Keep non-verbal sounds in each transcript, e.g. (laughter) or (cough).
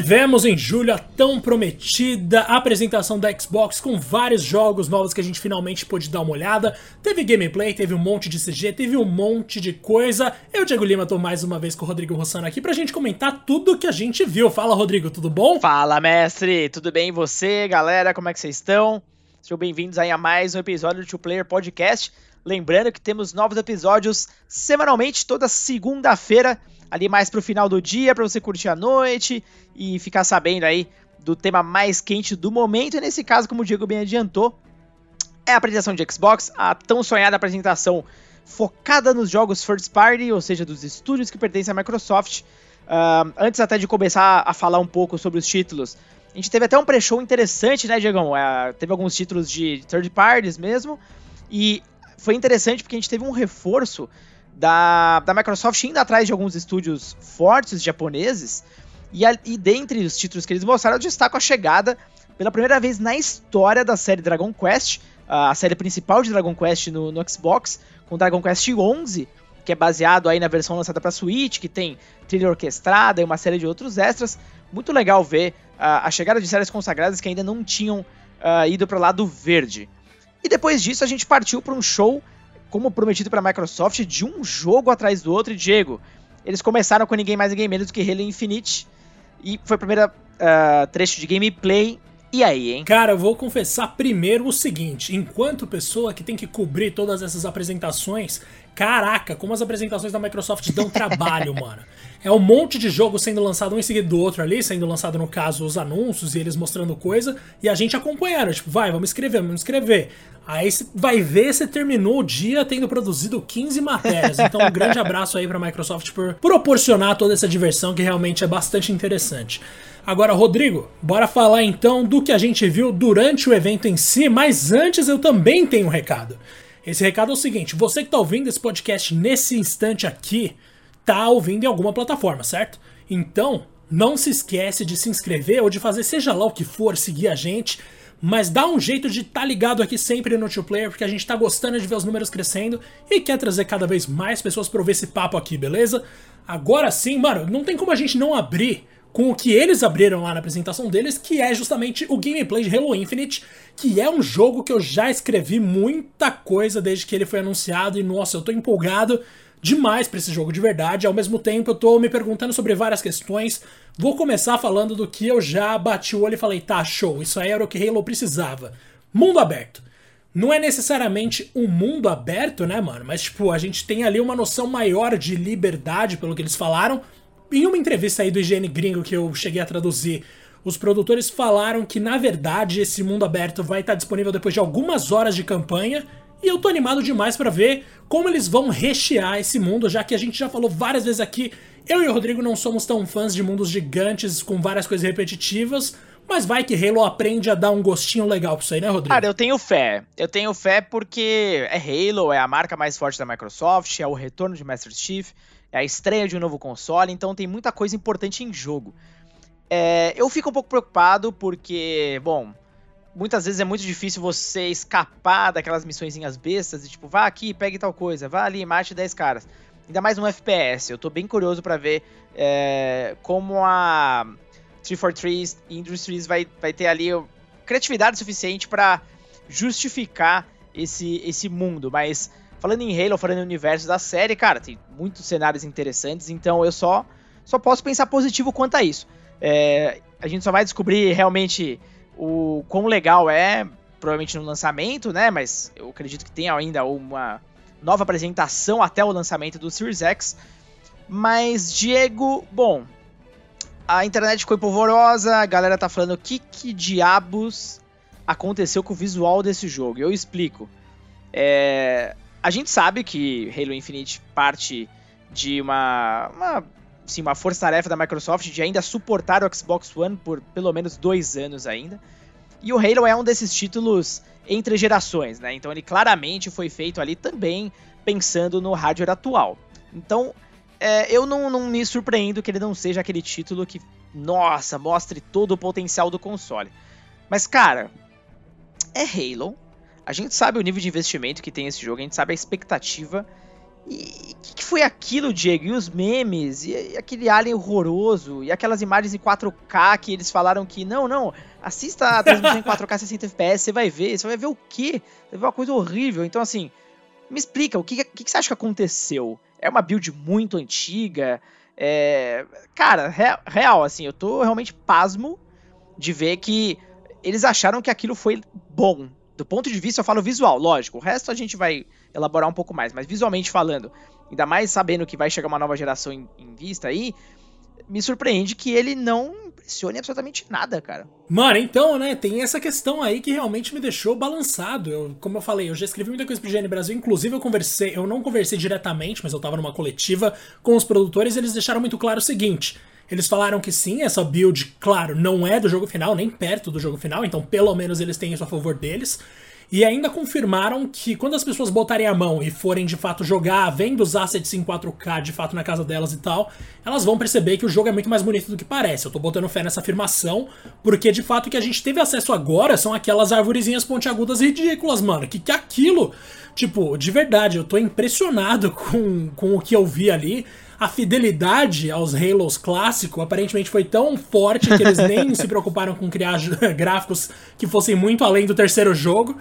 Tivemos em julho a tão prometida apresentação da Xbox com vários jogos novos que a gente finalmente pôde dar uma olhada. Teve gameplay, teve um monte de CG, teve um monte de coisa. Eu, Diego Lima, tô mais uma vez com o Rodrigo Rossano aqui pra gente comentar tudo que a gente viu. Fala, Rodrigo, tudo bom? Fala, mestre, tudo bem e você, galera? Como é que vocês estão? Sejam bem-vindos aí a mais um episódio do Two Player Podcast. Lembrando que temos novos episódios semanalmente, toda segunda-feira ali mais pro final do dia, para você curtir a noite e ficar sabendo aí do tema mais quente do momento. E nesse caso, como o Diego bem adiantou, é a apresentação de Xbox, a tão sonhada apresentação focada nos jogos first party, ou seja, dos estúdios que pertencem à Microsoft. Uh, antes até de começar a falar um pouco sobre os títulos, a gente teve até um pre-show interessante, né, Diegão? Uh, teve alguns títulos de third parties mesmo, e foi interessante porque a gente teve um reforço da, da Microsoft indo atrás de alguns estúdios fortes japoneses. E, a, e dentre os títulos que eles mostraram, eu destaco a chegada pela primeira vez na história da série Dragon Quest, a série principal de Dragon Quest no, no Xbox, com Dragon Quest 11, que é baseado aí na versão lançada para Switch, que tem trilha orquestrada e uma série de outros extras. Muito legal ver uh, a chegada de séries consagradas que ainda não tinham uh, ido para o lado verde. E depois disso a gente partiu para um show como prometido para a Microsoft, de um jogo atrás do outro. E Diego, eles começaram com ninguém mais ninguém menos do que Halo Infinite. E foi o primeiro uh, trecho de gameplay. E aí, hein? Cara, eu vou confessar primeiro o seguinte: enquanto pessoa que tem que cobrir todas essas apresentações, caraca, como as apresentações da Microsoft dão trabalho, (laughs) mano. É um monte de jogo sendo lançado um em seguida do outro ali, sendo lançado, no caso, os anúncios e eles mostrando coisa, e a gente acompanhando, tipo, vai, vamos escrever, vamos escrever. Aí você vai ver se terminou o dia tendo produzido 15 matérias. Então, um grande abraço aí pra Microsoft por proporcionar toda essa diversão que realmente é bastante interessante. Agora, Rodrigo, bora falar então do que a gente viu durante o evento em si, mas antes eu também tenho um recado. Esse recado é o seguinte: você que tá ouvindo esse podcast nesse instante aqui, tá ouvindo em alguma plataforma, certo? Então, não se esquece de se inscrever ou de fazer seja lá o que for, seguir a gente mas dá um jeito de estar tá ligado aqui sempre no Two Player, porque a gente tá gostando de ver os números crescendo e quer trazer cada vez mais pessoas para ouvir esse papo aqui, beleza? Agora sim, mano, não tem como a gente não abrir com o que eles abriram lá na apresentação deles, que é justamente o gameplay de Halo Infinite, que é um jogo que eu já escrevi muita coisa desde que ele foi anunciado e nossa, eu tô empolgado demais para esse jogo de verdade. Ao mesmo tempo, eu tô me perguntando sobre várias questões. Vou começar falando do que eu já bati o olho e falei, tá, show, isso aí era o que Halo precisava. Mundo aberto. Não é necessariamente um mundo aberto, né, mano? Mas, tipo, a gente tem ali uma noção maior de liberdade, pelo que eles falaram. Em uma entrevista aí do IGN Gringo que eu cheguei a traduzir, os produtores falaram que, na verdade, esse mundo aberto vai estar disponível depois de algumas horas de campanha e eu tô animado demais para ver como eles vão rechear esse mundo, já que a gente já falou várias vezes aqui, eu e o Rodrigo não somos tão fãs de mundos gigantes com várias coisas repetitivas, mas vai que Halo aprende a dar um gostinho legal pra isso aí, né, Rodrigo? Cara, eu tenho fé. Eu tenho fé porque é Halo, é a marca mais forte da Microsoft, é o retorno de Master Chief, é a estreia de um novo console, então tem muita coisa importante em jogo. É, eu fico um pouco preocupado porque, bom, muitas vezes é muito difícil você escapar daquelas missõezinhas bestas e tipo, vá aqui, pegue tal coisa, vá ali, mate 10 caras. Ainda mais um FPS. Eu tô bem curioso para ver é, como a 343 Industries vai, vai ter ali criatividade suficiente para justificar esse, esse mundo. Mas falando em Halo, falando em universo da série, cara, tem muitos cenários interessantes, então eu só, só posso pensar positivo quanto a isso. É, a gente só vai descobrir realmente o quão legal é, provavelmente no lançamento, né? Mas eu acredito que tenha ainda uma nova apresentação até o lançamento do Series X. Mas, Diego, bom, a internet ficou polvorosa, a galera tá falando o que, que diabos aconteceu com o visual desse jogo. Eu explico. É, a gente sabe que Halo Infinite parte de uma, uma uma força-tarefa da Microsoft de ainda suportar o Xbox One por pelo menos dois anos ainda. E o Halo é um desses títulos entre gerações, né? Então ele claramente foi feito ali também pensando no hardware atual. Então é, eu não, não me surpreendo que ele não seja aquele título que, nossa, mostre todo o potencial do console. Mas, cara, é Halo. A gente sabe o nível de investimento que tem esse jogo, a gente sabe a expectativa. E o que, que, foi aquilo, Diego? E os memes? E, e, aquele alien horroroso? E aquelas imagens em 4K que eles falaram que não, não, assista a transmissão em 4K 60 FPS, você vai ver. Você vai ver o quê? Você vai ver uma coisa horrível. Então, assim, me explica, o que, que, que você acha que aconteceu? É uma build muito antiga? É... Cara, real, real, assim, eu tô realmente pasmo de ver que eles acharam que aquilo foi bom. Do ponto de vista, eu falo visual, lógico. O resto a gente vai elaborar um pouco mais. Mas visualmente falando, ainda mais sabendo que vai chegar uma nova geração em, em vista aí, me surpreende que ele não impressione absolutamente nada, cara. Mano, então, né, tem essa questão aí que realmente me deixou balançado. Eu, como eu falei, eu já escrevi muita coisa pro GN Brasil, inclusive eu conversei, eu não conversei diretamente, mas eu tava numa coletiva com os produtores, e eles deixaram muito claro o seguinte: eles falaram que sim, essa build, claro, não é do jogo final, nem perto do jogo final, então pelo menos eles têm isso a favor deles. E ainda confirmaram que quando as pessoas botarem a mão e forem de fato jogar, vendo os assets em 4K de fato na casa delas e tal, elas vão perceber que o jogo é muito mais bonito do que parece. Eu tô botando fé nessa afirmação, porque de fato o que a gente teve acesso agora são aquelas arvorezinhas pontiagudas ridículas, mano. Que que é aquilo? Tipo, de verdade, eu tô impressionado (laughs) com, com o que eu vi ali a fidelidade aos Halos clássico aparentemente foi tão forte que eles nem (laughs) se preocuparam com criar (laughs) gráficos que fossem muito além do terceiro jogo.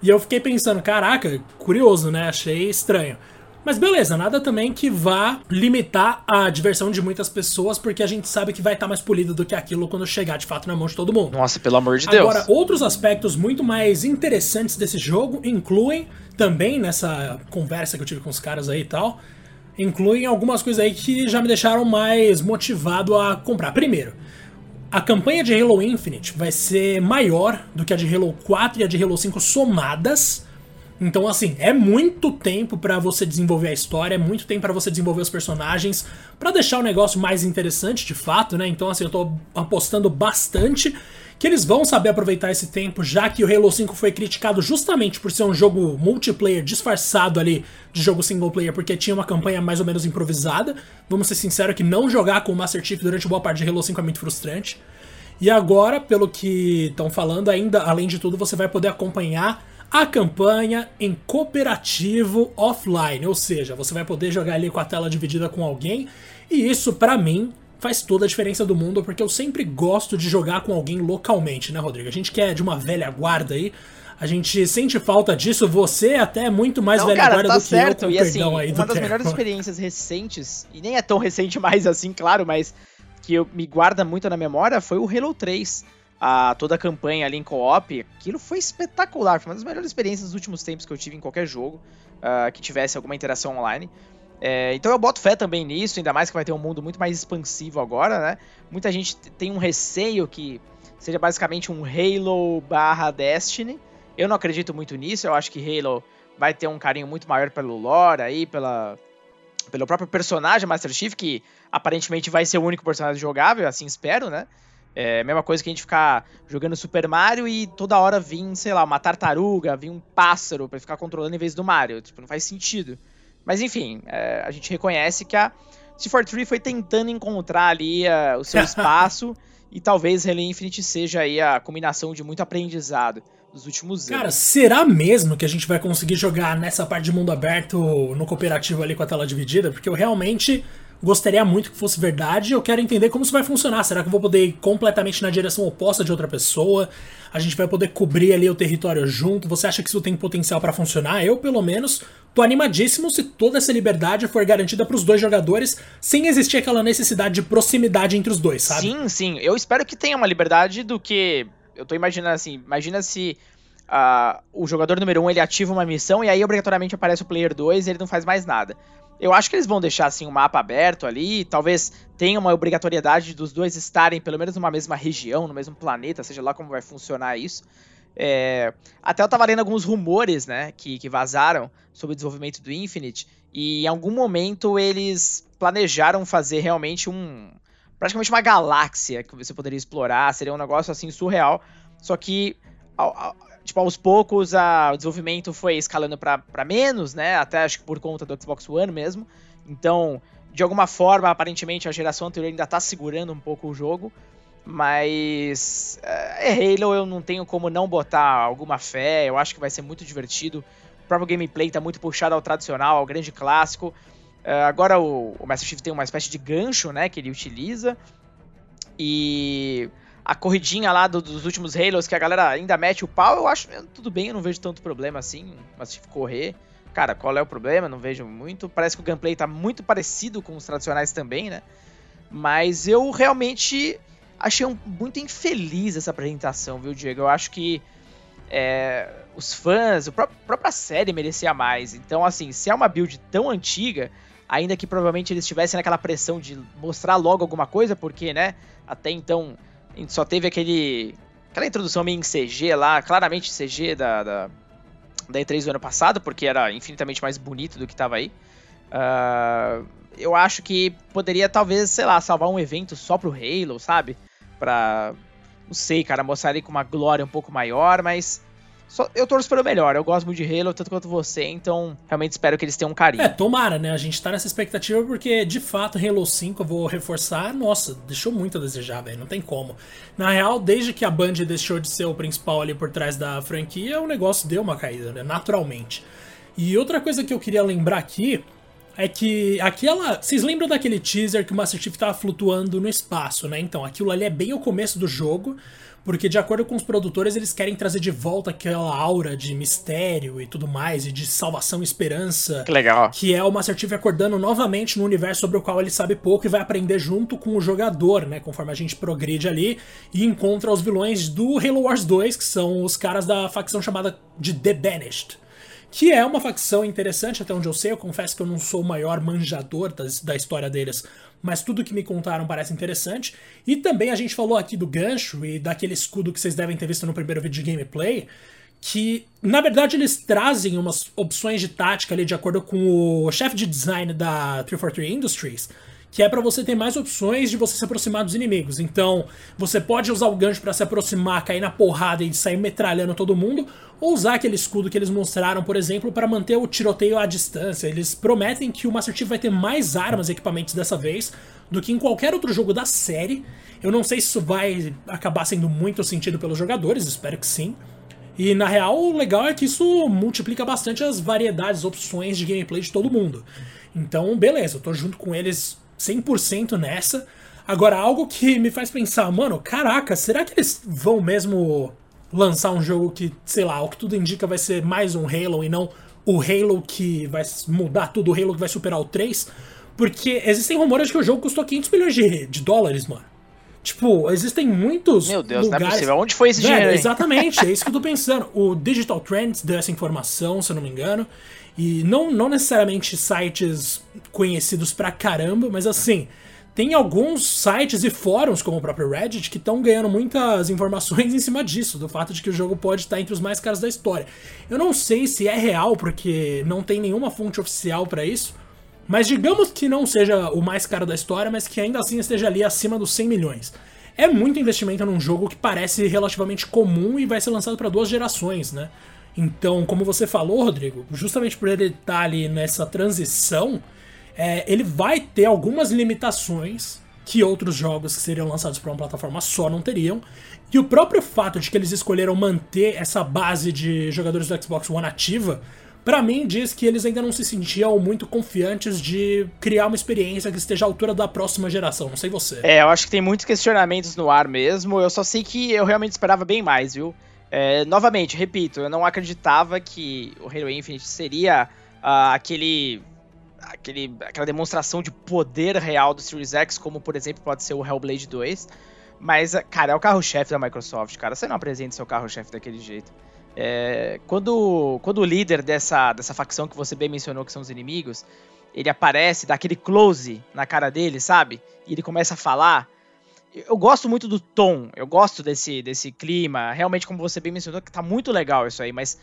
E eu fiquei pensando, caraca, curioso, né? Achei estranho. Mas beleza, nada também que vá limitar a diversão de muitas pessoas, porque a gente sabe que vai estar tá mais polido do que aquilo quando chegar de fato na mão de todo mundo. Nossa, pelo amor de Deus. Agora, outros aspectos muito mais interessantes desse jogo incluem, também nessa conversa que eu tive com os caras aí e tal, incluem algumas coisas aí que já me deixaram mais motivado a comprar. Primeiro, a campanha de Halo Infinite vai ser maior do que a de Halo 4 e a de Halo 5 somadas. Então, assim, é muito tempo para você desenvolver a história, é muito tempo para você desenvolver os personagens, para deixar o negócio mais interessante de fato, né? Então, assim, eu tô apostando bastante que eles vão saber aproveitar esse tempo, já que o Halo 5 foi criticado justamente por ser um jogo multiplayer disfarçado ali de jogo single player, porque tinha uma campanha mais ou menos improvisada. Vamos ser sinceros que não jogar com o Master Chief durante boa parte de Halo 5 é muito frustrante. E agora, pelo que estão falando, ainda além de tudo, você vai poder acompanhar a campanha em cooperativo offline, ou seja, você vai poder jogar ali com a tela dividida com alguém, e isso para mim faz toda a diferença do mundo, porque eu sempre gosto de jogar com alguém localmente, né, Rodrigo? A gente que é de uma velha guarda aí, a gente sente falta disso, você até é muito mais Não, velha cara, guarda tá do certo. que eu, e assim, aí uma das tempo. melhores experiências recentes, e nem é tão recente mais assim, claro, mas que eu, me guarda muito na memória foi o Halo 3. A, toda a campanha ali em co-op, aquilo foi espetacular, foi uma das melhores experiências dos últimos tempos que eu tive em qualquer jogo uh, que tivesse alguma interação online. É, então eu boto fé também nisso, ainda mais que vai ter um mundo muito mais expansivo agora, né? Muita gente tem um receio que seja basicamente um Halo barra Destiny. Eu não acredito muito nisso, eu acho que Halo vai ter um carinho muito maior pelo lore aí, pela, pelo próprio personagem Master Chief, que aparentemente vai ser o único personagem jogável, assim espero, né? É a mesma coisa que a gente ficar jogando Super Mario e toda hora vir, sei lá, uma tartaruga, vir um pássaro para ficar controlando em vez do Mario. Tipo, não faz sentido. Mas enfim, é, a gente reconhece que a C43 foi tentando encontrar ali uh, o seu (laughs) espaço e talvez Halo Infinite seja aí a combinação de muito aprendizado dos últimos anos. Cara, será mesmo que a gente vai conseguir jogar nessa parte de mundo aberto no cooperativo ali com a tela dividida? Porque eu realmente gostaria muito que fosse verdade. Eu quero entender como isso vai funcionar. Será que eu vou poder ir completamente na direção oposta de outra pessoa? A gente vai poder cobrir ali o território junto? Você acha que isso tem potencial para funcionar? Eu, pelo menos, tô animadíssimo se toda essa liberdade for garantida para os dois jogadores, sem existir aquela necessidade de proximidade entre os dois, sabe? Sim, sim. Eu espero que tenha uma liberdade do que. Eu tô imaginando assim, imagina se. Uh, o jogador número 1 um, ele ativa uma missão e aí obrigatoriamente aparece o player 2 e ele não faz mais nada. Eu acho que eles vão deixar assim o um mapa aberto ali, talvez tenha uma obrigatoriedade dos dois estarem pelo menos numa mesma região, no mesmo planeta, seja lá como vai funcionar isso. É... Até eu tava lendo alguns rumores, né, que, que vazaram sobre o desenvolvimento do Infinite, e em algum momento eles planejaram fazer realmente um. praticamente uma galáxia que você poderia explorar, seria um negócio assim surreal. Só que tipo, aos poucos a, o desenvolvimento foi escalando para menos, né? Até acho que por conta do Xbox One mesmo. Então, de alguma forma, aparentemente a geração anterior ainda tá segurando um pouco o jogo. Mas é, é Halo, eu não tenho como não botar alguma fé. Eu acho que vai ser muito divertido. próprio gameplay tá muito puxado ao tradicional, ao grande clássico. Uh, agora o, o Master Chief tem uma espécie de gancho, né, que ele utiliza. E a corridinha lá do, dos últimos Halos, que a galera ainda mete o pau, eu acho tudo bem, eu não vejo tanto problema assim, mas Chief correr. Cara, qual é o problema? Não vejo muito. Parece que o gameplay tá muito parecido com os tradicionais também, né? Mas eu realmente achei um, muito infeliz essa apresentação, viu, Diego? Eu acho que é, os fãs, a própria série merecia mais. Então, assim, se é uma build tão antiga, ainda que provavelmente eles estivessem naquela pressão de mostrar logo alguma coisa, porque, né, até então a gente só teve aquele aquela introdução meio em CG lá, claramente CG da, da, da E3 do ano passado, porque era infinitamente mais bonito do que estava aí. Uh, eu acho que poderia talvez, sei lá, salvar um evento só pro Halo, sabe? Pra, não sei, cara, mostrar ele com uma glória um pouco maior, mas só, eu torço pelo melhor, eu gosto muito de Halo, tanto quanto você, então realmente espero que eles tenham um carinho. É, tomara, né? A gente tá nessa expectativa porque, de fato, Halo 5, eu vou reforçar, nossa, deixou muito a desejar, velho, não tem como. Na real, desde que a Band deixou de ser o principal ali por trás da franquia, o negócio deu uma caída, né? Naturalmente. E outra coisa que eu queria lembrar aqui é que aquela. Vocês lembram daquele teaser que o Master Chief tava flutuando no espaço, né? Então, aquilo ali é bem o começo do jogo. Porque, de acordo com os produtores, eles querem trazer de volta aquela aura de mistério e tudo mais, e de salvação e esperança. Que legal. Que é o Master Chief acordando novamente no universo sobre o qual ele sabe pouco e vai aprender junto com o jogador, né? Conforme a gente progride ali e encontra os vilões do Halo Wars 2, que são os caras da facção chamada de The Banished que é uma facção interessante até onde eu sei. Eu confesso que eu não sou o maior manjador das, da história deles, mas tudo que me contaram parece interessante. E também a gente falou aqui do gancho e daquele escudo que vocês devem ter visto no primeiro vídeo de gameplay, que na verdade eles trazem umas opções de tática ali de acordo com o chefe de design da 343 Industries, que é para você ter mais opções de você se aproximar dos inimigos. Então, você pode usar o gancho para se aproximar, cair na porrada e sair metralhando todo mundo, ou usar aquele escudo que eles mostraram, por exemplo, para manter o tiroteio à distância. Eles prometem que o Master Chief vai ter mais armas e equipamentos dessa vez do que em qualquer outro jogo da série. Eu não sei se isso vai acabar sendo muito sentido pelos jogadores, espero que sim. E na real, o legal é que isso multiplica bastante as variedades, opções de gameplay de todo mundo. Então, beleza, eu tô junto com eles 100% nessa. Agora, algo que me faz pensar, mano, caraca, será que eles vão mesmo lançar um jogo que, sei lá, o que tudo indica vai ser mais um Halo e não o Halo que vai mudar tudo, o Halo que vai superar o 3. Porque existem rumores que o jogo custou 500 milhões de, de dólares, mano. Tipo, existem muitos. Meu Deus, lugares... não é possível. Onde foi esse Velho, dinheiro? Exatamente, é isso que eu tô (laughs) pensando. O Digital Trends deu essa informação, se eu não me engano. E não, não necessariamente sites conhecidos pra caramba, mas assim, tem alguns sites e fóruns, como o próprio Reddit, que estão ganhando muitas (laughs) informações em cima disso, do fato de que o jogo pode estar entre os mais caros da história. Eu não sei se é real, porque não tem nenhuma fonte oficial para isso, mas digamos que não seja o mais caro da história, mas que ainda assim esteja ali acima dos 100 milhões. É muito investimento num jogo que parece relativamente comum e vai ser lançado para duas gerações, né? Então, como você falou, Rodrigo, justamente por ele estar ali nessa transição, é, ele vai ter algumas limitações que outros jogos que seriam lançados para uma plataforma só não teriam. E o próprio fato de que eles escolheram manter essa base de jogadores do Xbox One ativa, para mim diz que eles ainda não se sentiam muito confiantes de criar uma experiência que esteja à altura da próxima geração. Não sei você. É, eu acho que tem muitos questionamentos no ar mesmo. Eu só sei que eu realmente esperava bem mais, viu? É, novamente, repito, eu não acreditava que o Halo Infinite seria uh, aquele aquele, aquela demonstração de poder real do Series X, como por exemplo pode ser o Hellblade 2. Mas, cara, é o carro-chefe da Microsoft, cara. Você não apresenta seu carro-chefe daquele jeito. É, quando, quando o líder dessa, dessa facção que você bem mencionou, que são os inimigos, ele aparece, dá aquele close na cara dele, sabe? E ele começa a falar. Eu gosto muito do tom, eu gosto desse, desse clima. Realmente, como você bem mencionou, que tá muito legal isso aí, mas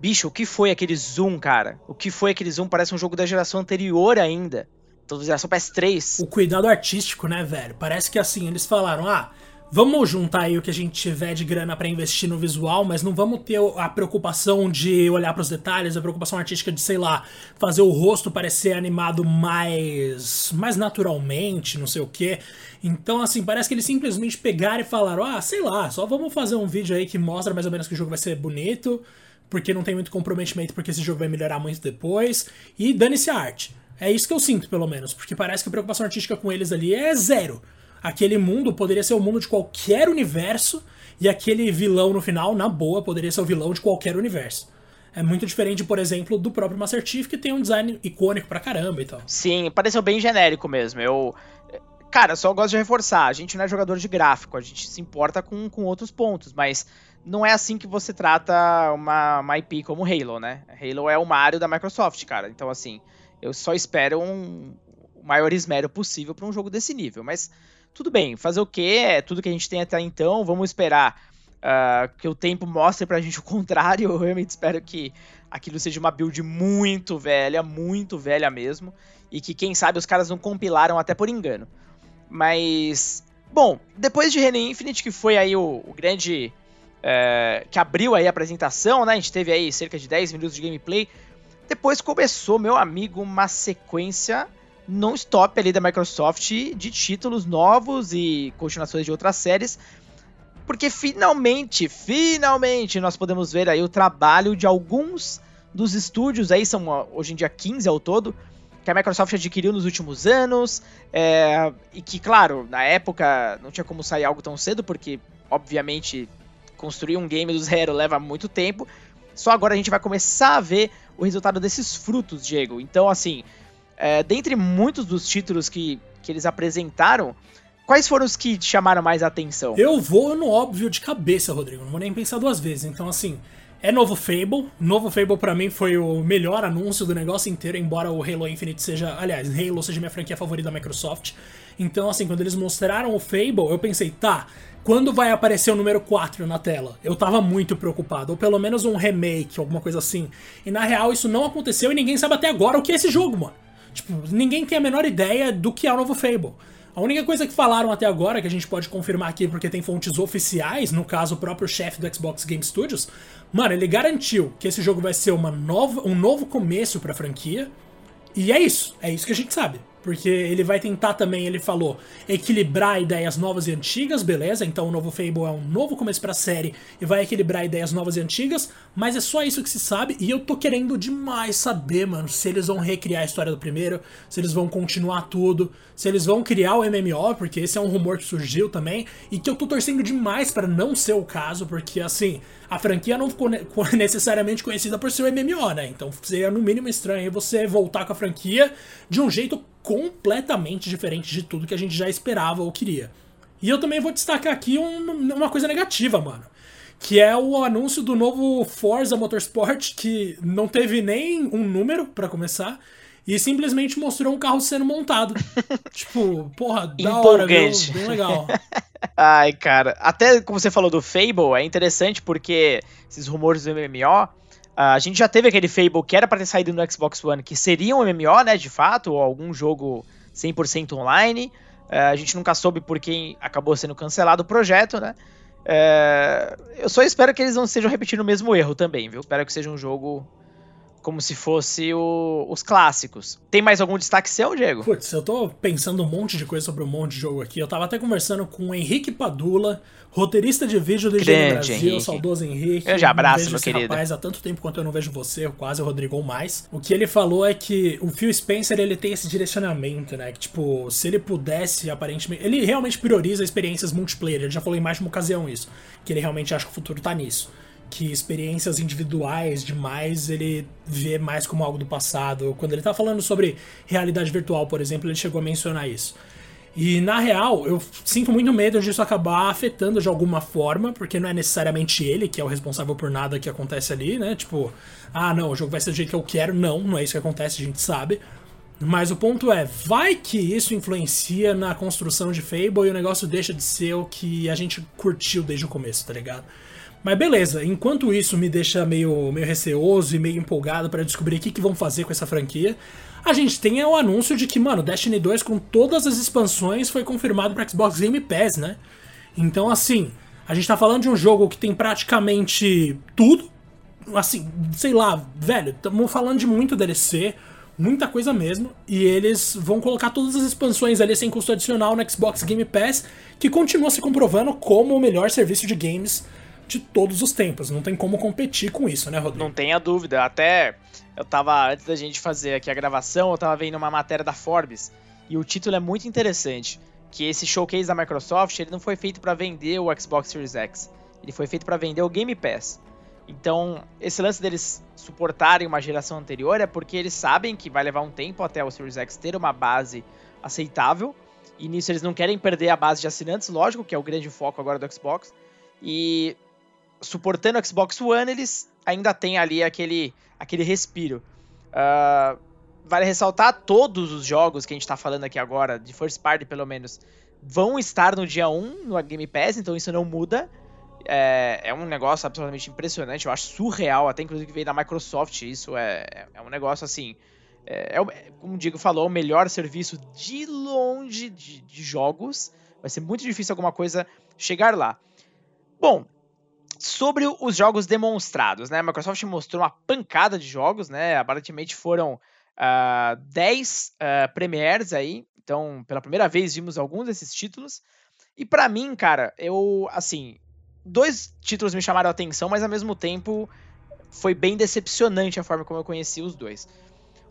Bicho, o que foi aquele Zoom, cara? O que foi aquele Zoom? Parece um jogo da geração anterior ainda. Então, geração PS3. O cuidado artístico, né, velho? Parece que assim, eles falaram, ah, vamos juntar aí o que a gente tiver de grana para investir no visual, mas não vamos ter a preocupação de olhar para os detalhes, a preocupação artística de, sei lá, fazer o rosto parecer animado mais mais naturalmente, não sei o quê. Então, assim, parece que eles simplesmente pegaram e falaram: "Ah, sei lá, só vamos fazer um vídeo aí que mostra mais ou menos que o jogo vai ser bonito" porque não tem muito comprometimento, porque esse jogo vai melhorar muito depois, e dane-se a arte. É isso que eu sinto, pelo menos, porque parece que a preocupação artística com eles ali é zero. Aquele mundo poderia ser o mundo de qualquer universo, e aquele vilão no final, na boa, poderia ser o vilão de qualquer universo. É muito diferente, por exemplo, do próprio Master Chief, que tem um design icônico pra caramba e tal. Sim, pareceu bem genérico mesmo. Eu. Cara, só gosto de reforçar. A gente não é jogador de gráfico, a gente se importa com, com outros pontos, mas não é assim que você trata uma, uma IP como Halo, né? Halo é o Mario da Microsoft, cara. Então, assim, eu só espero um, o maior esmero possível para um jogo desse nível. Mas tudo bem, fazer o quê? É tudo que a gente tem até então. Vamos esperar uh, que o tempo mostre pra gente o contrário. (laughs) Eu realmente espero que aquilo seja uma build muito velha, muito velha mesmo. E que, quem sabe, os caras não compilaram até por engano. Mas, bom, depois de Halo Infinite, que foi aí o, o grande... Uh, que abriu aí a apresentação, né? A gente teve aí cerca de 10 minutos de gameplay. Depois começou, meu amigo, uma sequência non-stop ali da Microsoft de títulos novos e continuações de outras séries porque finalmente, finalmente nós podemos ver aí o trabalho de alguns dos estúdios, aí são hoje em dia 15 ao todo, que a Microsoft adquiriu nos últimos anos, é, e que, claro, na época não tinha como sair algo tão cedo, porque, obviamente, construir um game do zero leva muito tempo, só agora a gente vai começar a ver o resultado desses frutos, Diego. Então, assim, é, dentre muitos dos títulos que, que eles apresentaram, Quais foram os que te chamaram mais a atenção? Eu vou no óbvio de cabeça, Rodrigo. Não vou nem pensar duas vezes. Então, assim, é novo Fable. Novo Fable para mim foi o melhor anúncio do negócio inteiro, embora o Halo Infinite seja, aliás, Halo seja minha franquia favorita da Microsoft. Então, assim, quando eles mostraram o Fable, eu pensei, tá, quando vai aparecer o número 4 na tela? Eu tava muito preocupado, ou pelo menos um remake, alguma coisa assim. E na real isso não aconteceu e ninguém sabe até agora o que é esse jogo, mano. Tipo, ninguém tem a menor ideia do que é o novo Fable. A única coisa que falaram até agora, que a gente pode confirmar aqui porque tem fontes oficiais, no caso o próprio chefe do Xbox Game Studios, mano, ele garantiu que esse jogo vai ser uma nova, um novo começo pra franquia. E é isso, é isso que a gente sabe porque ele vai tentar também, ele falou, equilibrar ideias novas e antigas, beleza? Então o novo Fable é um novo começo pra série e vai equilibrar ideias novas e antigas, mas é só isso que se sabe e eu tô querendo demais saber, mano, se eles vão recriar a história do primeiro, se eles vão continuar tudo, se eles vão criar o MMO, porque esse é um rumor que surgiu também e que eu tô torcendo demais para não ser o caso, porque assim, a franquia não ficou (laughs) necessariamente conhecida por ser o MMO, né? Então seria no mínimo estranho você voltar com a franquia de um jeito completamente diferente de tudo que a gente já esperava ou queria. E eu também vou destacar aqui um, uma coisa negativa, mano. Que é o anúncio do novo Forza Motorsport, que não teve nem um número para começar, e simplesmente mostrou um carro sendo montado. (laughs) tipo, porra, da hora, viu? bem legal. (laughs) Ai, cara, até como você falou do Fable, é interessante porque esses rumores do MMO a gente já teve aquele Fable que era para ter saído no Xbox One, que seria um MMO, né, de fato, ou algum jogo 100% online. Uh, a gente nunca soube por quem acabou sendo cancelado o projeto, né? Uh, eu só espero que eles não estejam repetindo o mesmo erro também, viu? Espero que seja um jogo como se fosse o, os clássicos. Tem mais algum destaque seu, Diego? Putz, eu tô pensando um monte de coisa sobre um monte de jogo aqui. Eu tava até conversando com o Henrique Padula, roteirista de vídeo do IGN Brasil, Henrique. saudoso Henrique. Eu já abraço, meu querido. Rapaz, há tanto tempo quanto eu não vejo você, quase o Rodrigo ou mais. O que ele falou é que o Phil Spencer, ele tem esse direcionamento, né? Que, tipo, se ele pudesse, aparentemente... Ele realmente prioriza experiências multiplayer. Ele já falou em mais de uma ocasião isso. Que ele realmente acha que o futuro tá nisso que experiências individuais demais ele vê mais como algo do passado. Quando ele tá falando sobre realidade virtual, por exemplo, ele chegou a mencionar isso. E na real, eu sinto muito medo disso acabar afetando de alguma forma, porque não é necessariamente ele que é o responsável por nada que acontece ali, né? Tipo, ah, não, o jogo vai ser do jeito que eu quero. Não, não é isso que acontece, a gente sabe. Mas o ponto é, vai que isso influencia na construção de Fable e o negócio deixa de ser o que a gente curtiu desde o começo, tá ligado? Mas beleza, enquanto isso me deixa meio, meio receoso e meio empolgado para descobrir o que, que vão fazer com essa franquia, a gente tem o anúncio de que, mano, Destiny 2 com todas as expansões foi confirmado para Xbox Game Pass, né? Então, assim, a gente tá falando de um jogo que tem praticamente tudo. Assim, sei lá, velho, estamos falando de muito DLC, muita coisa mesmo, e eles vão colocar todas as expansões ali sem custo adicional no Xbox Game Pass, que continua se comprovando como o melhor serviço de games de todos os tempos. Não tem como competir com isso, né, Rodrigo? Não tenha dúvida. Até eu tava, antes da gente fazer aqui a gravação, eu tava vendo uma matéria da Forbes e o título é muito interessante. Que esse showcase da Microsoft ele não foi feito para vender o Xbox Series X. Ele foi feito para vender o Game Pass. Então, esse lance deles suportarem uma geração anterior é porque eles sabem que vai levar um tempo até o Series X ter uma base aceitável. E nisso eles não querem perder a base de assinantes, lógico, que é o grande foco agora do Xbox. E suportando o Xbox One, eles ainda têm ali aquele, aquele respiro. Uh, vale ressaltar, todos os jogos que a gente está falando aqui agora, de first party pelo menos, vão estar no dia 1 no Game Pass, então isso não muda. É, é um negócio absolutamente impressionante, eu acho surreal, até inclusive que veio da Microsoft, isso é, é um negócio assim. É, é, como o Diego falou, o melhor serviço de longe de, de jogos. Vai ser muito difícil alguma coisa chegar lá. Bom, sobre os jogos demonstrados, né? A Microsoft mostrou uma pancada de jogos, né? Aparentemente foram uh, 10 uh, premieres aí. Então, pela primeira vez vimos alguns desses títulos. E para mim, cara, eu, assim, dois títulos me chamaram a atenção, mas ao mesmo tempo foi bem decepcionante a forma como eu conheci os dois.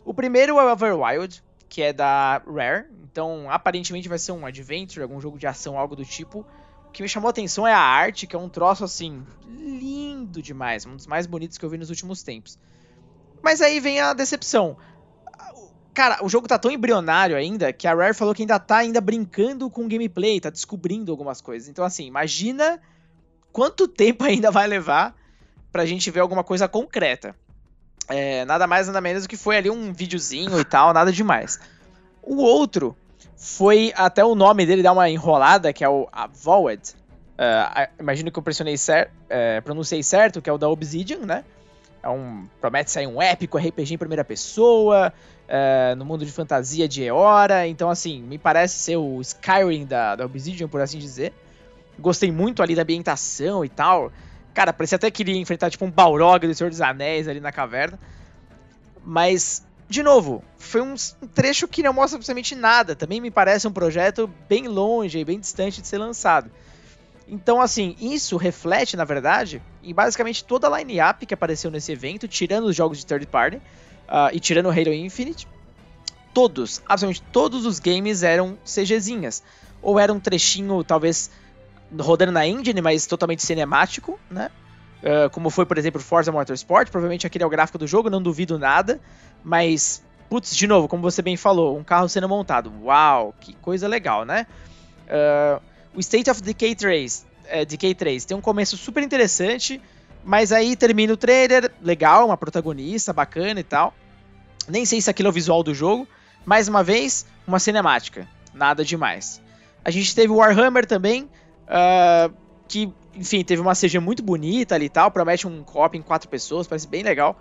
O primeiro é o Everwild, que é da Rare. Então, aparentemente vai ser um adventure, algum jogo de ação, algo do tipo. O que me chamou a atenção é a arte, que é um troço assim lindo demais, um dos mais bonitos que eu vi nos últimos tempos. Mas aí vem a decepção. Cara, o jogo tá tão embrionário ainda que a Rare falou que ainda tá ainda brincando com gameplay, tá descobrindo algumas coisas. Então assim, imagina quanto tempo (laughs) ainda vai levar pra gente ver alguma coisa concreta. É, nada mais, nada menos do que foi ali um videozinho e tal, nada demais. O outro foi até o nome dele dar uma enrolada, que é o Avowed. Uh, imagino que eu pressionei cer é, pronunciei certo, que é o da Obsidian, né? É um, promete sair um épico RPG em primeira pessoa, uh, no mundo de fantasia de Eora. Então, assim, me parece ser o Skyrim da, da Obsidian, por assim dizer. Gostei muito ali da ambientação e tal. Cara, parecia até que iria enfrentar tipo um Balrog do Senhor dos Anéis ali na caverna. Mas de novo, foi um, trecho que não mostra absolutamente nada. Também me parece um projeto bem longe e bem distante de ser lançado. Então, assim, isso reflete, na verdade, em basicamente toda a line-up que apareceu nesse evento, tirando os jogos de third party uh, e tirando o Halo Infinite. Todos, absolutamente todos os games eram CGzinhas. Ou era um trechinho, talvez, rodando na engine, mas totalmente cinemático, né? Uh, como foi, por exemplo, Forza Motorsport. Provavelmente aquele é o gráfico do jogo, não duvido nada. Mas, putz, de novo, como você bem falou, um carro sendo montado. Uau, que coisa legal, né? Uh, o State of Decay 3, é, Decay 3 tem um começo super interessante, mas aí termina o trailer, legal, uma protagonista bacana e tal. Nem sei se aquilo é o visual do jogo. Mais uma vez, uma cinemática. Nada demais. A gente teve Warhammer também, uh, que, enfim, teve uma CG muito bonita ali e tal. Promete um co em quatro pessoas, parece bem legal.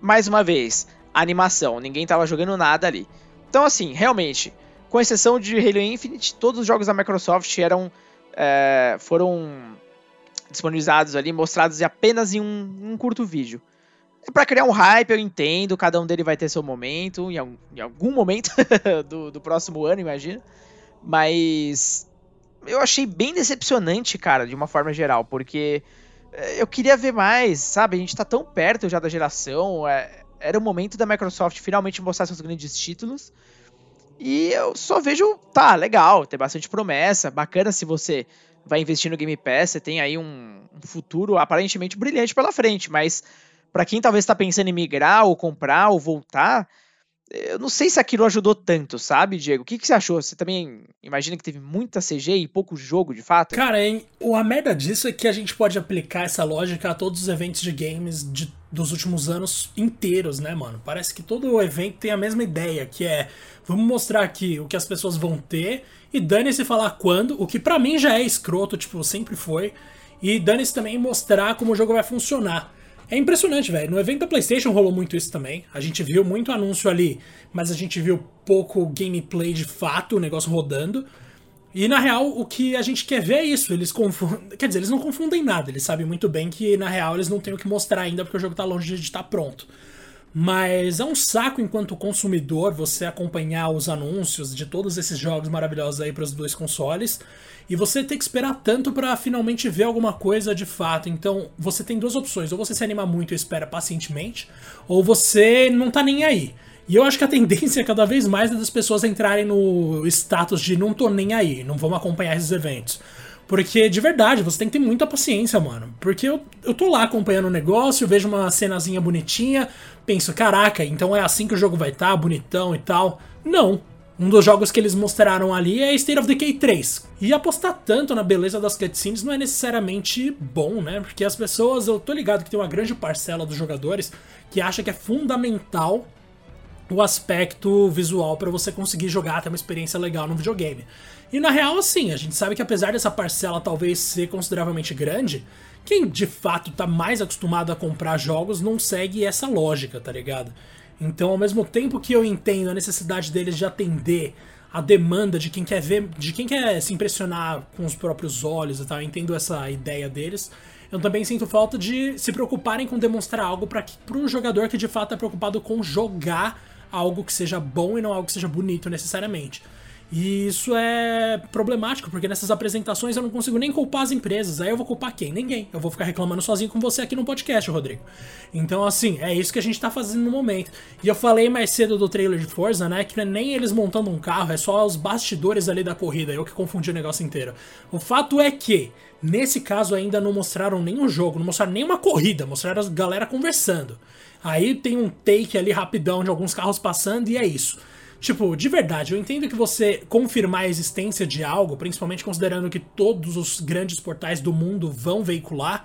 Mais uma vez, animação, ninguém tava jogando nada ali. Então, assim, realmente, com exceção de Halo Infinite, todos os jogos da Microsoft eram é, foram disponibilizados ali, mostrados apenas em um, um curto vídeo. É para criar um hype, eu entendo, cada um dele vai ter seu momento, em, algum, em algum momento (laughs) do, do próximo ano, imagina. Mas eu achei bem decepcionante, cara, de uma forma geral, porque é, eu queria ver mais, sabe? A gente tá tão perto já da geração, é, era o momento da Microsoft finalmente mostrar seus grandes títulos. E eu só vejo, tá, legal, tem bastante promessa, bacana se você vai investir no Game Pass, você tem aí um, um futuro aparentemente brilhante pela frente, mas para quem talvez está pensando em migrar ou comprar ou voltar, eu não sei se aquilo ajudou tanto, sabe, Diego? O que, que você achou? Você também imagina que teve muita CG e pouco jogo, de fato? Cara, hein, a merda disso é que a gente pode aplicar essa lógica a todos os eventos de games de, dos últimos anos inteiros, né, mano? Parece que todo evento tem a mesma ideia, que é vamos mostrar aqui o que as pessoas vão ter e dane-se falar quando, o que para mim já é escroto, tipo, sempre foi. E dane-se também mostrar como o jogo vai funcionar. É impressionante, velho. No evento da PlayStation rolou muito isso também. A gente viu muito anúncio ali, mas a gente viu pouco gameplay de fato, o negócio rodando. E na real, o que a gente quer ver é isso. Eles confundem. (laughs) Quer dizer, eles não confundem nada. Eles sabem muito bem que na real eles não têm o que mostrar ainda porque o jogo tá longe de estar pronto. Mas é um saco enquanto consumidor você acompanhar os anúncios de todos esses jogos maravilhosos aí para os dois consoles e você ter que esperar tanto para finalmente ver alguma coisa de fato. Então, você tem duas opções: ou você se anima muito e espera pacientemente, ou você não tá nem aí. E eu acho que a (laughs) tendência é cada vez mais é das pessoas entrarem no status de não tô nem aí, não vamos acompanhar esses eventos. Porque, de verdade, você tem que ter muita paciência, mano. Porque eu, eu tô lá acompanhando o negócio, vejo uma cenazinha bonitinha, penso, caraca, então é assim que o jogo vai estar, tá, bonitão e tal. Não. Um dos jogos que eles mostraram ali é State of Decay 3. E apostar tanto na beleza das cutscenes não é necessariamente bom, né? Porque as pessoas, eu tô ligado que tem uma grande parcela dos jogadores que acha que é fundamental o aspecto visual para você conseguir jogar, ter uma experiência legal no videogame. E na real, assim, a gente sabe que apesar dessa parcela talvez ser consideravelmente grande, quem de fato tá mais acostumado a comprar jogos não segue essa lógica, tá ligado? Então, ao mesmo tempo que eu entendo a necessidade deles de atender a demanda de quem quer ver, de quem quer se impressionar com os próprios olhos e tal, eu entendo essa ideia deles. Eu também sinto falta de se preocuparem com demonstrar algo para o jogador que de fato é preocupado com jogar algo que seja bom e não algo que seja bonito necessariamente. E isso é problemático, porque nessas apresentações eu não consigo nem culpar as empresas. Aí eu vou culpar quem? Ninguém. Eu vou ficar reclamando sozinho com você aqui no podcast, Rodrigo. Então, assim, é isso que a gente tá fazendo no momento. E eu falei mais cedo do trailer de Forza, né? Que não é nem eles montando um carro, é só os bastidores ali da corrida. Eu que confundi o negócio inteiro. O fato é que, nesse caso, ainda não mostraram nenhum jogo, não mostraram nenhuma corrida, mostraram a galera conversando. Aí tem um take ali rapidão de alguns carros passando e é isso. Tipo, de verdade, eu entendo que você confirmar a existência de algo, principalmente considerando que todos os grandes portais do mundo vão veicular,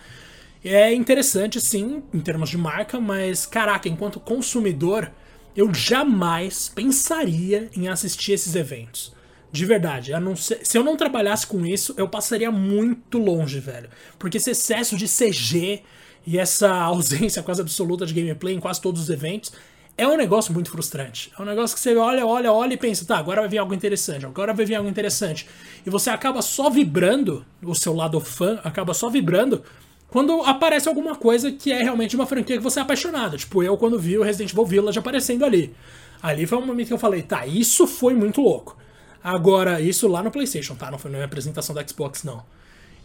é interessante sim, em termos de marca, mas caraca, enquanto consumidor, eu jamais pensaria em assistir esses eventos. De verdade, se eu não trabalhasse com isso, eu passaria muito longe, velho. Porque esse excesso de CG e essa (laughs) ausência quase absoluta de gameplay em quase todos os eventos é um negócio muito frustrante. É um negócio que você olha, olha, olha e pensa, tá, agora vai vir algo interessante, agora vai vir algo interessante. E você acaba só vibrando, o seu lado fã acaba só vibrando quando aparece alguma coisa que é realmente uma franquia que você é apaixonado. Tipo, eu quando vi o Resident Evil Village aparecendo ali. Ali foi um momento que eu falei, tá, isso foi muito louco. Agora, isso lá no PlayStation, tá? Não foi na minha apresentação da Xbox, não.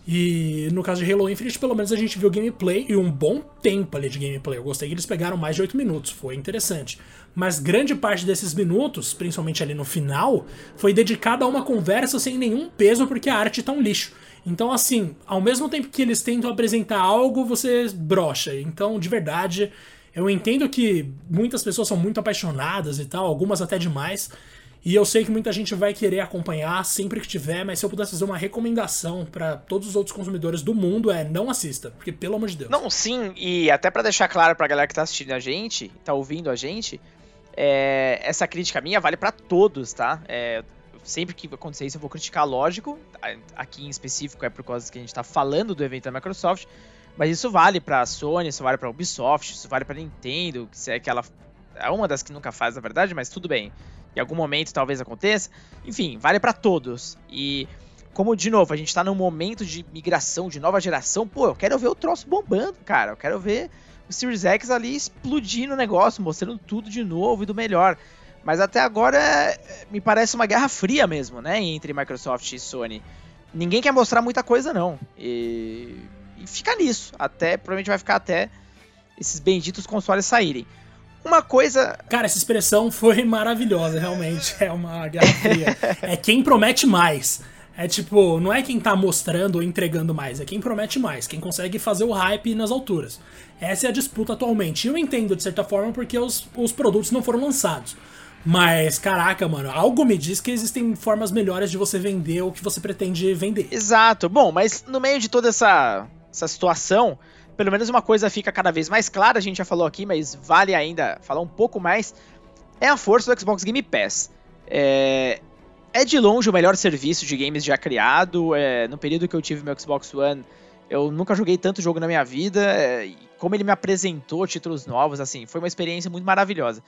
E no caso de Halo Infinite, pelo menos a gente viu gameplay e um bom tempo ali de gameplay. Eu gostei que eles pegaram mais de 8 minutos, foi interessante. Mas grande parte desses minutos, principalmente ali no final, foi dedicada a uma conversa sem nenhum peso porque a arte tá um lixo. Então, assim, ao mesmo tempo que eles tentam apresentar algo, você brocha. Então, de verdade, eu entendo que muitas pessoas são muito apaixonadas e tal, algumas até demais. E eu sei que muita gente vai querer acompanhar sempre que tiver, mas se eu pudesse fazer uma recomendação para todos os outros consumidores do mundo é não assista, porque pelo amor de Deus. Não, sim, e até para deixar claro pra galera que tá assistindo a gente, tá ouvindo a gente, é, essa crítica minha vale para todos, tá? É, sempre que acontecer isso eu vou criticar, lógico. Aqui em específico é por causa que a gente tá falando do evento da Microsoft, mas isso vale para Sony, isso vale para Ubisoft, isso vale para Nintendo, que é que ela é uma das que nunca faz, na verdade, mas tudo bem em algum momento talvez aconteça. Enfim, vale para todos. E como de novo, a gente tá num momento de migração, de nova geração, pô, eu quero ver o troço bombando, cara. Eu quero ver o Series X ali explodindo o negócio, mostrando tudo de novo e do melhor. Mas até agora me parece uma guerra fria mesmo, né, entre Microsoft e Sony. Ninguém quer mostrar muita coisa não. E, e fica nisso, até provavelmente vai ficar até esses benditos consoles saírem. Uma coisa. Cara, essa expressão foi maravilhosa, realmente. É uma guerra fria. é quem promete mais. É tipo, não é quem tá mostrando ou entregando mais, é quem promete mais, quem consegue fazer o hype nas alturas. Essa é a disputa atualmente. E eu entendo, de certa forma, porque os, os produtos não foram lançados. Mas, caraca, mano, algo me diz que existem formas melhores de você vender o que você pretende vender. Exato. Bom, mas no meio de toda essa, essa situação, pelo menos uma coisa fica cada vez mais clara, a gente já falou aqui, mas vale ainda falar um pouco mais, é a força do Xbox Game Pass. É, é de longe o melhor serviço de games já criado. É, no período que eu tive meu Xbox One, eu nunca joguei tanto jogo na minha vida. É, como ele me apresentou títulos novos, assim, foi uma experiência muito maravilhosa.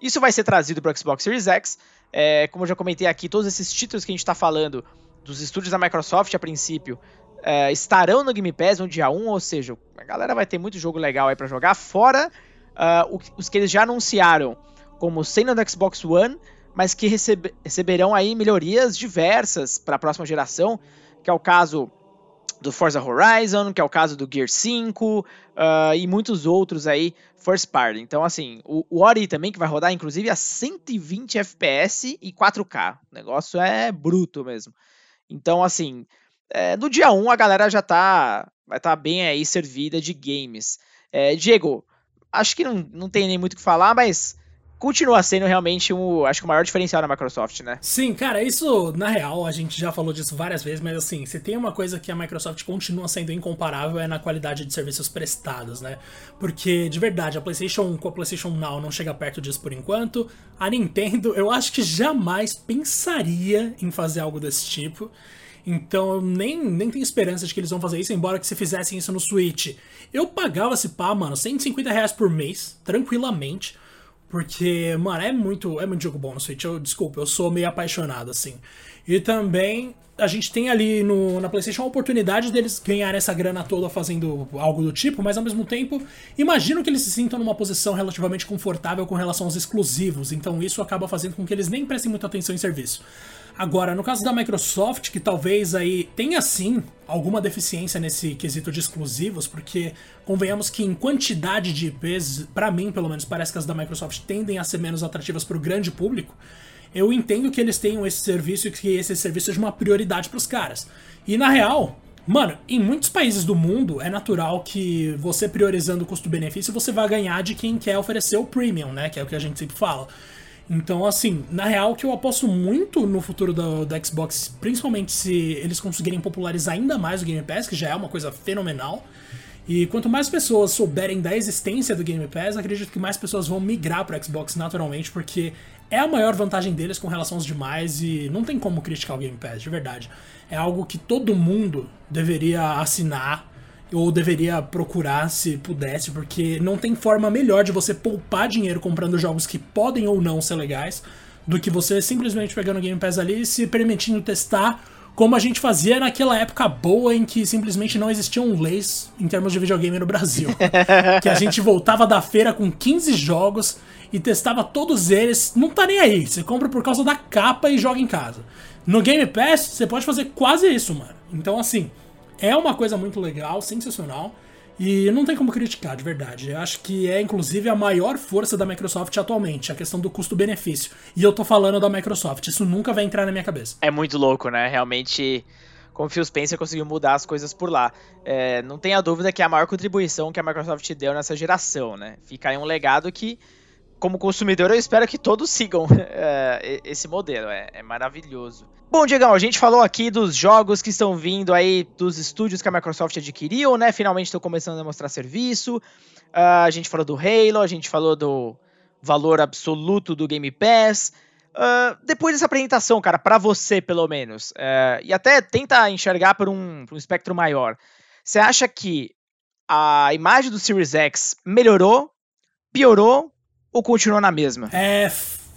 Isso vai ser trazido para o Xbox Series X. É, como eu já comentei aqui, todos esses títulos que a gente está falando dos estúdios da Microsoft a princípio é, estarão no Game Pass no dia 1, ou seja, a galera vai ter muito jogo legal aí para jogar, fora uh, os que eles já anunciaram como sendo do Xbox One, mas que recebe, receberão aí melhorias diversas para a próxima geração, que é o caso do Forza Horizon, que é o caso do Gear 5 uh, ah, e muitos outros aí first party. Então, assim, o, o Ori também que vai rodar, inclusive, a 120 FPS e 4K. O negócio é bruto mesmo. Então, assim, é, no dia 1 a galera já tá, vai estar tá bem aí servida de games. É, Diego, acho que não, não tem nem muito o que falar, mas continua sendo realmente o, acho que o maior diferencial da Microsoft, né? Sim, cara, isso na real a gente já falou disso várias vezes, mas assim, se tem uma coisa que a Microsoft continua sendo incomparável é na qualidade de serviços prestados, né? Porque de verdade, a PlayStation com a PlayStation Now não chega perto disso por enquanto. A Nintendo, eu acho que jamais pensaria em fazer algo desse tipo. Então nem, nem tenho esperança de que eles vão fazer isso, embora que se fizessem isso no Switch. Eu pagava esse pá, mano, 150 reais por mês, tranquilamente porque, mano, é muito, é muito jogo bom no Switch. Eu, desculpa, eu sou meio apaixonado, assim. E também a gente tem ali no, na PlayStation a oportunidade deles ganharem essa grana toda fazendo algo do tipo, mas ao mesmo tempo, imagino que eles se sintam numa posição relativamente confortável com relação aos exclusivos. Então isso acaba fazendo com que eles nem prestem muita atenção em serviço. Agora, no caso da Microsoft, que talvez aí tenha sim alguma deficiência nesse quesito de exclusivos, porque convenhamos que em quantidade de IPs, para mim pelo menos, parece que as da Microsoft tendem a ser menos atrativas para o grande público. Eu entendo que eles tenham esse serviço e que esse serviço seja uma prioridade para os caras. E na real, Mano, em muitos países do mundo é natural que você priorizando o custo-benefício você vai ganhar de quem quer oferecer o premium, né? Que é o que a gente sempre fala. Então, assim, na real que eu aposto muito no futuro do, do Xbox, principalmente se eles conseguirem popularizar ainda mais o Game Pass, que já é uma coisa fenomenal. E quanto mais pessoas souberem da existência do Game Pass, acredito que mais pessoas vão migrar para Xbox naturalmente, porque é a maior vantagem deles com relação aos demais e não tem como criticar o Game Pass, de verdade. É algo que todo mundo deveria assinar ou deveria procurar se pudesse, porque não tem forma melhor de você poupar dinheiro comprando jogos que podem ou não ser legais do que você simplesmente pegando o Game Pass ali e se permitindo testar como a gente fazia naquela época boa em que simplesmente não existiam leis em termos de videogame no Brasil. (laughs) que a gente voltava da feira com 15 jogos e testava todos eles, não tá nem aí, você compra por causa da capa e joga em casa. No Game Pass, você pode fazer quase isso, mano. Então, assim, é uma coisa muito legal, sensacional. E não tem como criticar, de verdade. Eu acho que é, inclusive, a maior força da Microsoft atualmente, a questão do custo-benefício. E eu tô falando da Microsoft, isso nunca vai entrar na minha cabeça. É muito louco, né? Realmente, como Phil Spencer conseguiu mudar as coisas por lá. É, não tenha dúvida que é a maior contribuição que a Microsoft deu nessa geração, né? Fica aí um legado que como consumidor, eu espero que todos sigam (laughs) é, esse modelo. É, é, maravilhoso. Bom, Diegão, a gente falou aqui dos jogos que estão vindo aí dos estúdios que a Microsoft adquiriu, né? Finalmente estão começando a mostrar serviço. Uh, a gente falou do Halo, a gente falou do valor absoluto do Game Pass. Uh, depois dessa apresentação, cara, para você pelo menos, uh, e até tenta enxergar por um, por um espectro maior, você acha que a imagem do Series X melhorou, piorou ou continuou na mesma? É.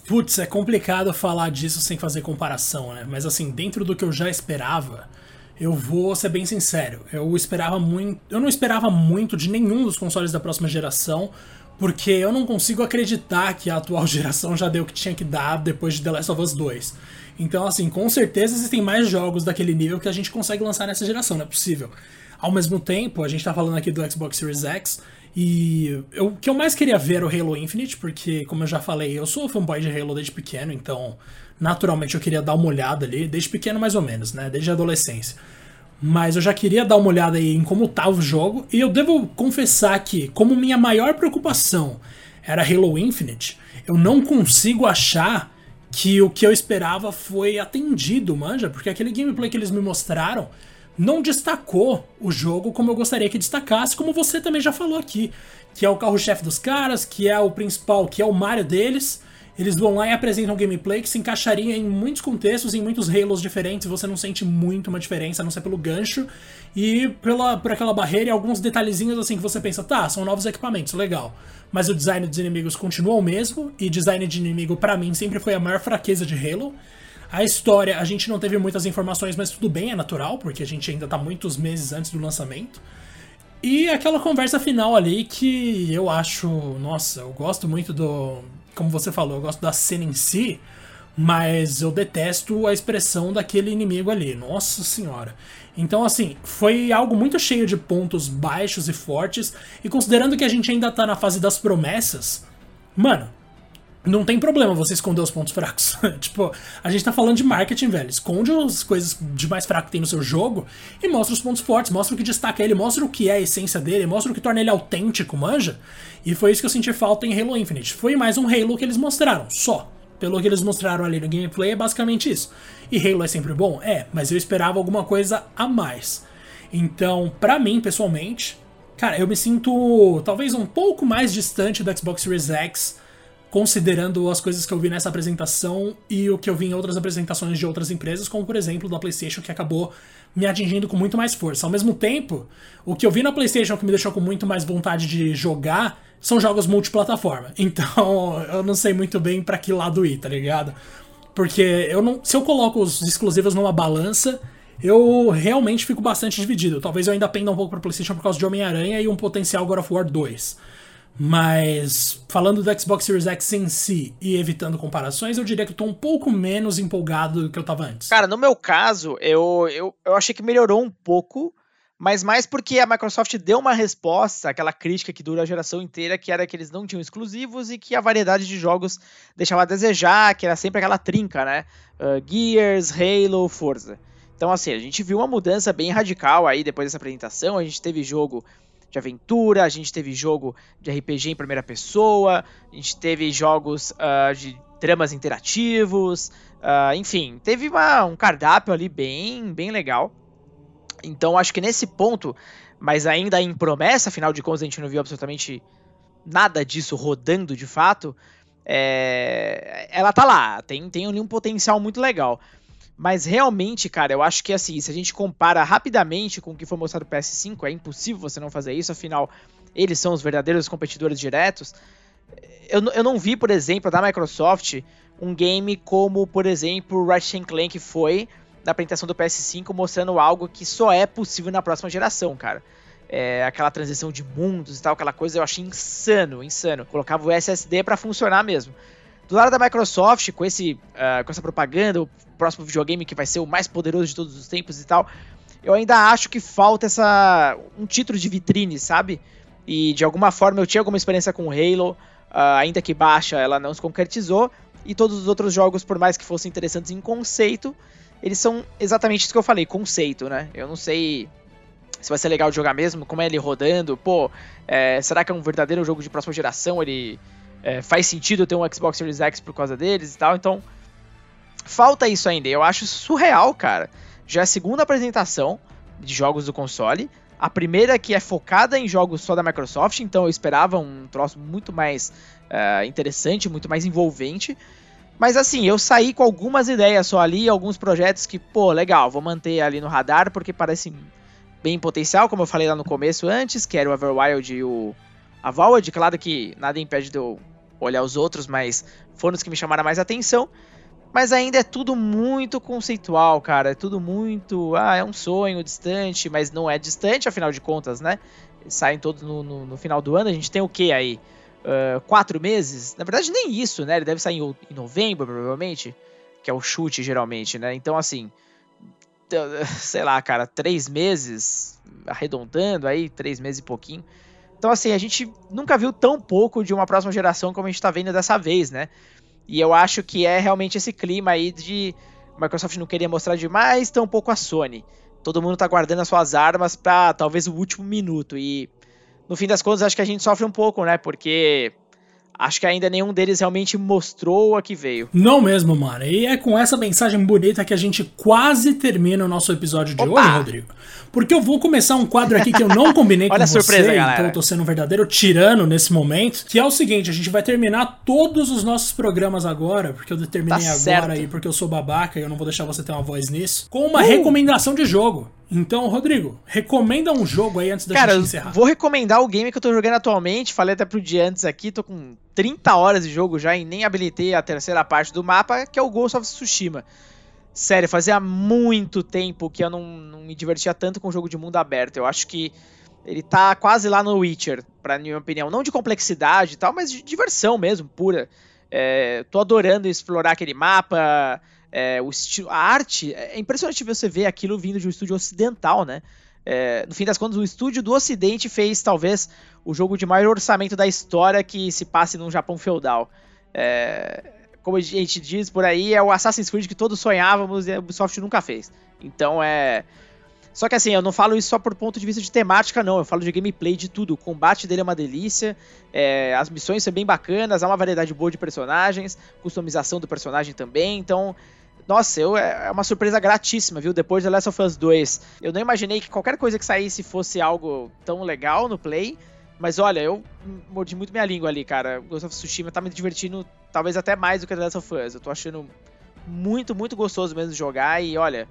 Putz, é complicado falar disso sem fazer comparação, né? Mas assim, dentro do que eu já esperava, eu vou ser bem sincero. Eu esperava muito. Eu não esperava muito de nenhum dos consoles da próxima geração, porque eu não consigo acreditar que a atual (laughs) geração já deu o que tinha que dar depois de The Last of Us 2. Então, assim, com certeza existem mais jogos daquele nível que a gente consegue lançar nessa geração, não é possível. Ao mesmo tempo, a gente tá falando aqui do Xbox Series X, e eu, o que eu mais queria ver era o Halo Infinite, porque, como eu já falei, eu sou fanboy de Halo desde pequeno, então naturalmente eu queria dar uma olhada ali, desde pequeno mais ou menos, né? Desde a adolescência. Mas eu já queria dar uma olhada aí em como estava o jogo, e eu devo confessar que, como minha maior preocupação era Halo Infinite, eu não consigo achar que o que eu esperava foi atendido, manja, porque aquele gameplay que eles me mostraram não destacou o jogo como eu gostaria que destacasse, como você também já falou aqui, que é o carro-chefe dos caras, que é o principal, que é o Mario deles. Eles vão lá e apresentam gameplay que se encaixaria em muitos contextos, em muitos Halos diferentes, você não sente muito uma diferença, a não ser pelo gancho e pela, por aquela barreira e alguns detalhezinhos assim que você pensa, tá, são novos equipamentos, legal. Mas o design dos inimigos continua o mesmo, e design de inimigo para mim sempre foi a maior fraqueza de Halo. A história, a gente não teve muitas informações, mas tudo bem, é natural, porque a gente ainda tá muitos meses antes do lançamento. E aquela conversa final ali que eu acho, nossa, eu gosto muito do, como você falou, eu gosto da cena em si, mas eu detesto a expressão daquele inimigo ali. Nossa senhora. Então, assim, foi algo muito cheio de pontos baixos e fortes. E considerando que a gente ainda tá na fase das promessas, mano, não tem problema você esconder os pontos fracos. (laughs) tipo, a gente tá falando de marketing, velho. Esconde as coisas de mais fraco que tem no seu jogo e mostra os pontos fortes, mostra o que destaca ele, mostra o que é a essência dele, mostra o que torna ele autêntico, manja. E foi isso que eu senti falta em Halo Infinite. Foi mais um Halo que eles mostraram, só. Pelo que eles mostraram ali no gameplay, é basicamente isso. E Halo é sempre bom? É, mas eu esperava alguma coisa a mais. Então, para mim, pessoalmente, cara, eu me sinto talvez um pouco mais distante do Xbox Series X, considerando as coisas que eu vi nessa apresentação e o que eu vi em outras apresentações de outras empresas, como por exemplo da PlayStation, que acabou me atingindo com muito mais força. Ao mesmo tempo, o que eu vi na PlayStation que me deixou com muito mais vontade de jogar são jogos multiplataforma. (laughs) Então, eu não sei muito bem para que lado ir, tá ligado? Porque eu não, se eu coloco os exclusivos numa balança, eu realmente fico bastante dividido. Talvez eu ainda penda um pouco pra PlayStation por causa de Homem-Aranha e um potencial God of War 2. Mas, falando do Xbox Series X em si e evitando comparações, eu diria que eu tô um pouco menos empolgado do que eu tava antes. Cara, no meu caso, eu, eu, eu achei que melhorou um pouco mas mais porque a Microsoft deu uma resposta àquela crítica que dura a geração inteira, que era que eles não tinham exclusivos e que a variedade de jogos deixava a desejar, que era sempre aquela trinca, né? Uh, Gears, Halo, Forza. Então, assim, a gente viu uma mudança bem radical aí depois dessa apresentação. A gente teve jogo de aventura, a gente teve jogo de RPG em primeira pessoa, a gente teve jogos uh, de dramas interativos, uh, enfim, teve uma, um cardápio ali bem, bem legal. Então acho que nesse ponto, mas ainda em promessa, afinal de contas a gente não viu absolutamente nada disso rodando de fato, é... ela tá lá, tem, tem ali um potencial muito legal. Mas realmente, cara, eu acho que assim, se a gente compara rapidamente com o que foi mostrado no PS5, é impossível você não fazer isso, afinal, eles são os verdadeiros competidores diretos. Eu, eu não vi, por exemplo, da Microsoft um game como, por exemplo, Ratchet Clank foi, da apresentação do PS5 mostrando algo que só é possível na próxima geração, cara. É, aquela transição de mundos e tal, aquela coisa eu achei insano, insano. Colocava o SSD para funcionar mesmo. Do lado da Microsoft, com, esse, uh, com essa propaganda, o próximo videogame que vai ser o mais poderoso de todos os tempos e tal, eu ainda acho que falta essa um título de vitrine, sabe? E de alguma forma eu tinha alguma experiência com Halo, uh, ainda que baixa, ela não se concretizou. E todos os outros jogos, por mais que fossem interessantes em conceito, eles são exatamente isso que eu falei, conceito, né? Eu não sei se vai ser legal de jogar mesmo, como é ele rodando, pô, é, será que é um verdadeiro jogo de próxima geração? Ele é, faz sentido ter um Xbox Series X por causa deles e tal, então falta isso ainda. Eu acho surreal, cara. Já é a segunda apresentação de jogos do console, a primeira que é focada em jogos só da Microsoft, então eu esperava um troço muito mais uh, interessante, muito mais envolvente. Mas assim, eu saí com algumas ideias só ali, alguns projetos que, pô, legal, vou manter ali no radar porque parecem bem potencial, como eu falei lá no começo antes, que era o Everwild e o Avowed, claro que nada impede de eu olhar os outros, mas foram os que me chamaram mais atenção. Mas ainda é tudo muito conceitual, cara. É tudo muito. Ah, é um sonho distante, mas não é distante, afinal de contas, né? Saem todos no, no, no final do ano. A gente tem o que aí? uh, quatro meses. Na verdade, nem isso, né? Ele deve sair em, em novembro, provavelmente. Que é o chute, geralmente, né? Então, assim. Sei lá, cara, três meses. Arredondando aí, três meses e pouquinho. Então, assim, a gente nunca viu tão pouco de uma próxima geração como a gente tá vendo dessa vez, né? E eu acho que é realmente esse clima aí de Microsoft não queria mostrar demais, tão pouco a Sony. Todo mundo tá guardando as suas armas para talvez o último minuto. E no fim das contas, acho que a gente sofre um pouco, né? Porque acho que ainda nenhum deles realmente mostrou a que veio. Não mesmo, mano. E é com essa mensagem bonita que a gente quase termina o nosso episódio de Opa! hoje, Rodrigo. Porque eu vou começar um quadro aqui que eu não combinei (laughs) com Olha você, a surpresa, galera. então eu tô sendo um verdadeiro tirano nesse momento, que é o seguinte, a gente vai terminar todos os nossos programas agora, porque eu determinei tá agora aí, porque eu sou babaca e eu não vou deixar você ter uma voz nisso, com uma uh! recomendação de jogo. Então, Rodrigo, recomenda um jogo aí antes da Cara, gente encerrar. Vou recomendar o game que eu tô jogando atualmente. Falei até pro dia antes aqui, tô com 30 horas de jogo já e nem habilitei a terceira parte do mapa, que é o Ghost of Tsushima. Sério, fazia muito tempo que eu não, não me divertia tanto com um jogo de mundo aberto. Eu acho que Ele tá quase lá no Witcher, pra minha opinião. Não de complexidade e tal, mas de diversão mesmo, pura. É, tô adorando explorar aquele mapa. É, o estilo, a arte. É impressionante você ver aquilo vindo de um estúdio ocidental, né? É, no fim das contas, o estúdio do Ocidente fez talvez o jogo de maior orçamento da história que se passe num Japão feudal. É, como a gente diz por aí, é o Assassin's Creed que todos sonhávamos e a Ubisoft nunca fez. Então é. Só que assim, eu não falo isso só por ponto de vista de temática, não. Eu falo de gameplay, de tudo. O combate dele é uma delícia, é, as missões são bem bacanas, há uma variedade boa de personagens, customização do personagem também. Então, nossa, eu, é, é uma surpresa gratíssima, viu? Depois de Last of Us 2, eu não imaginei que qualquer coisa que saísse fosse algo tão legal no Play. Mas olha, eu mordi muito minha língua ali, cara. Ghost of Tsushima tá me divertindo talvez até mais do que The Last of Us. Eu tô achando muito, muito gostoso mesmo jogar. E olha,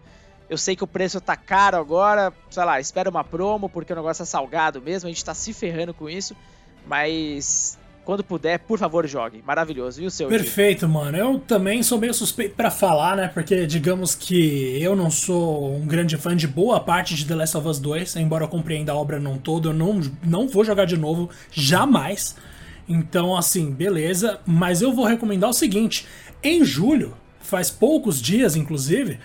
eu sei que o preço tá caro agora. Sei lá, espera uma promo, porque o negócio é salgado mesmo. A gente tá se ferrando com isso. Mas quando puder, por favor, jogue. Maravilhoso. E o seu? Perfeito, mano. Eu também sou meio suspeito para falar, né? Porque digamos que eu não sou um grande fã de boa parte de The Last of Us 2, embora eu compreenda a obra não toda, eu não, não vou jogar de novo jamais. Então, assim, beleza. Mas eu vou recomendar o seguinte: em julho, faz poucos dias, inclusive,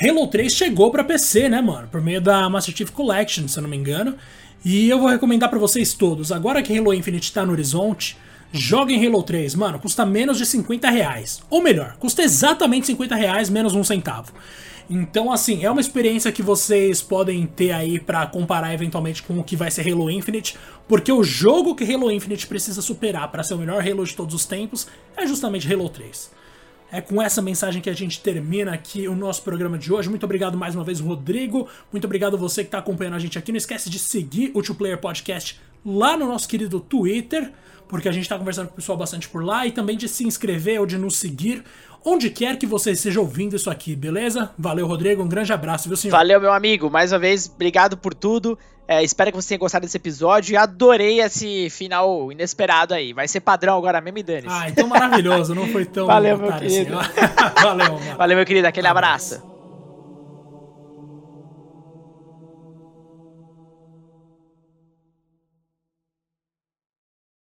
Halo 3 chegou para PC, né, mano? Por meio da Master Chief Collection, se eu não me engano. E eu vou recomendar para vocês todos, agora que Halo Infinite tá no horizonte, joguem Halo 3, mano, custa menos de 50 reais. Ou melhor, custa exatamente 50 reais, menos um centavo. Então, assim, é uma experiência que vocês podem ter aí para comparar eventualmente com o que vai ser Halo Infinite, porque o jogo que Halo Infinite precisa superar para ser o melhor Halo de todos os tempos é justamente Halo 3. É com essa mensagem que a gente termina aqui o nosso programa de hoje. Muito obrigado mais uma vez, Rodrigo. Muito obrigado você que está acompanhando a gente aqui. Não esquece de seguir o Two Player Podcast lá no nosso querido Twitter, porque a gente está conversando com o pessoal bastante por lá, e também de se inscrever ou de nos seguir onde quer que você esteja ouvindo isso aqui, beleza? Valeu, Rodrigo. Um grande abraço, viu, senhor? Valeu, meu amigo. Mais uma vez, obrigado por tudo. É, espero que você tenha gostado desse episódio e adorei esse final inesperado aí. Vai ser padrão agora mesmo e dane Ah, então maravilhoso. Não foi tão... Valeu, meu querido. Assim. (laughs) Valeu, mano. Valeu, meu querido. Aquele abraço. abraço.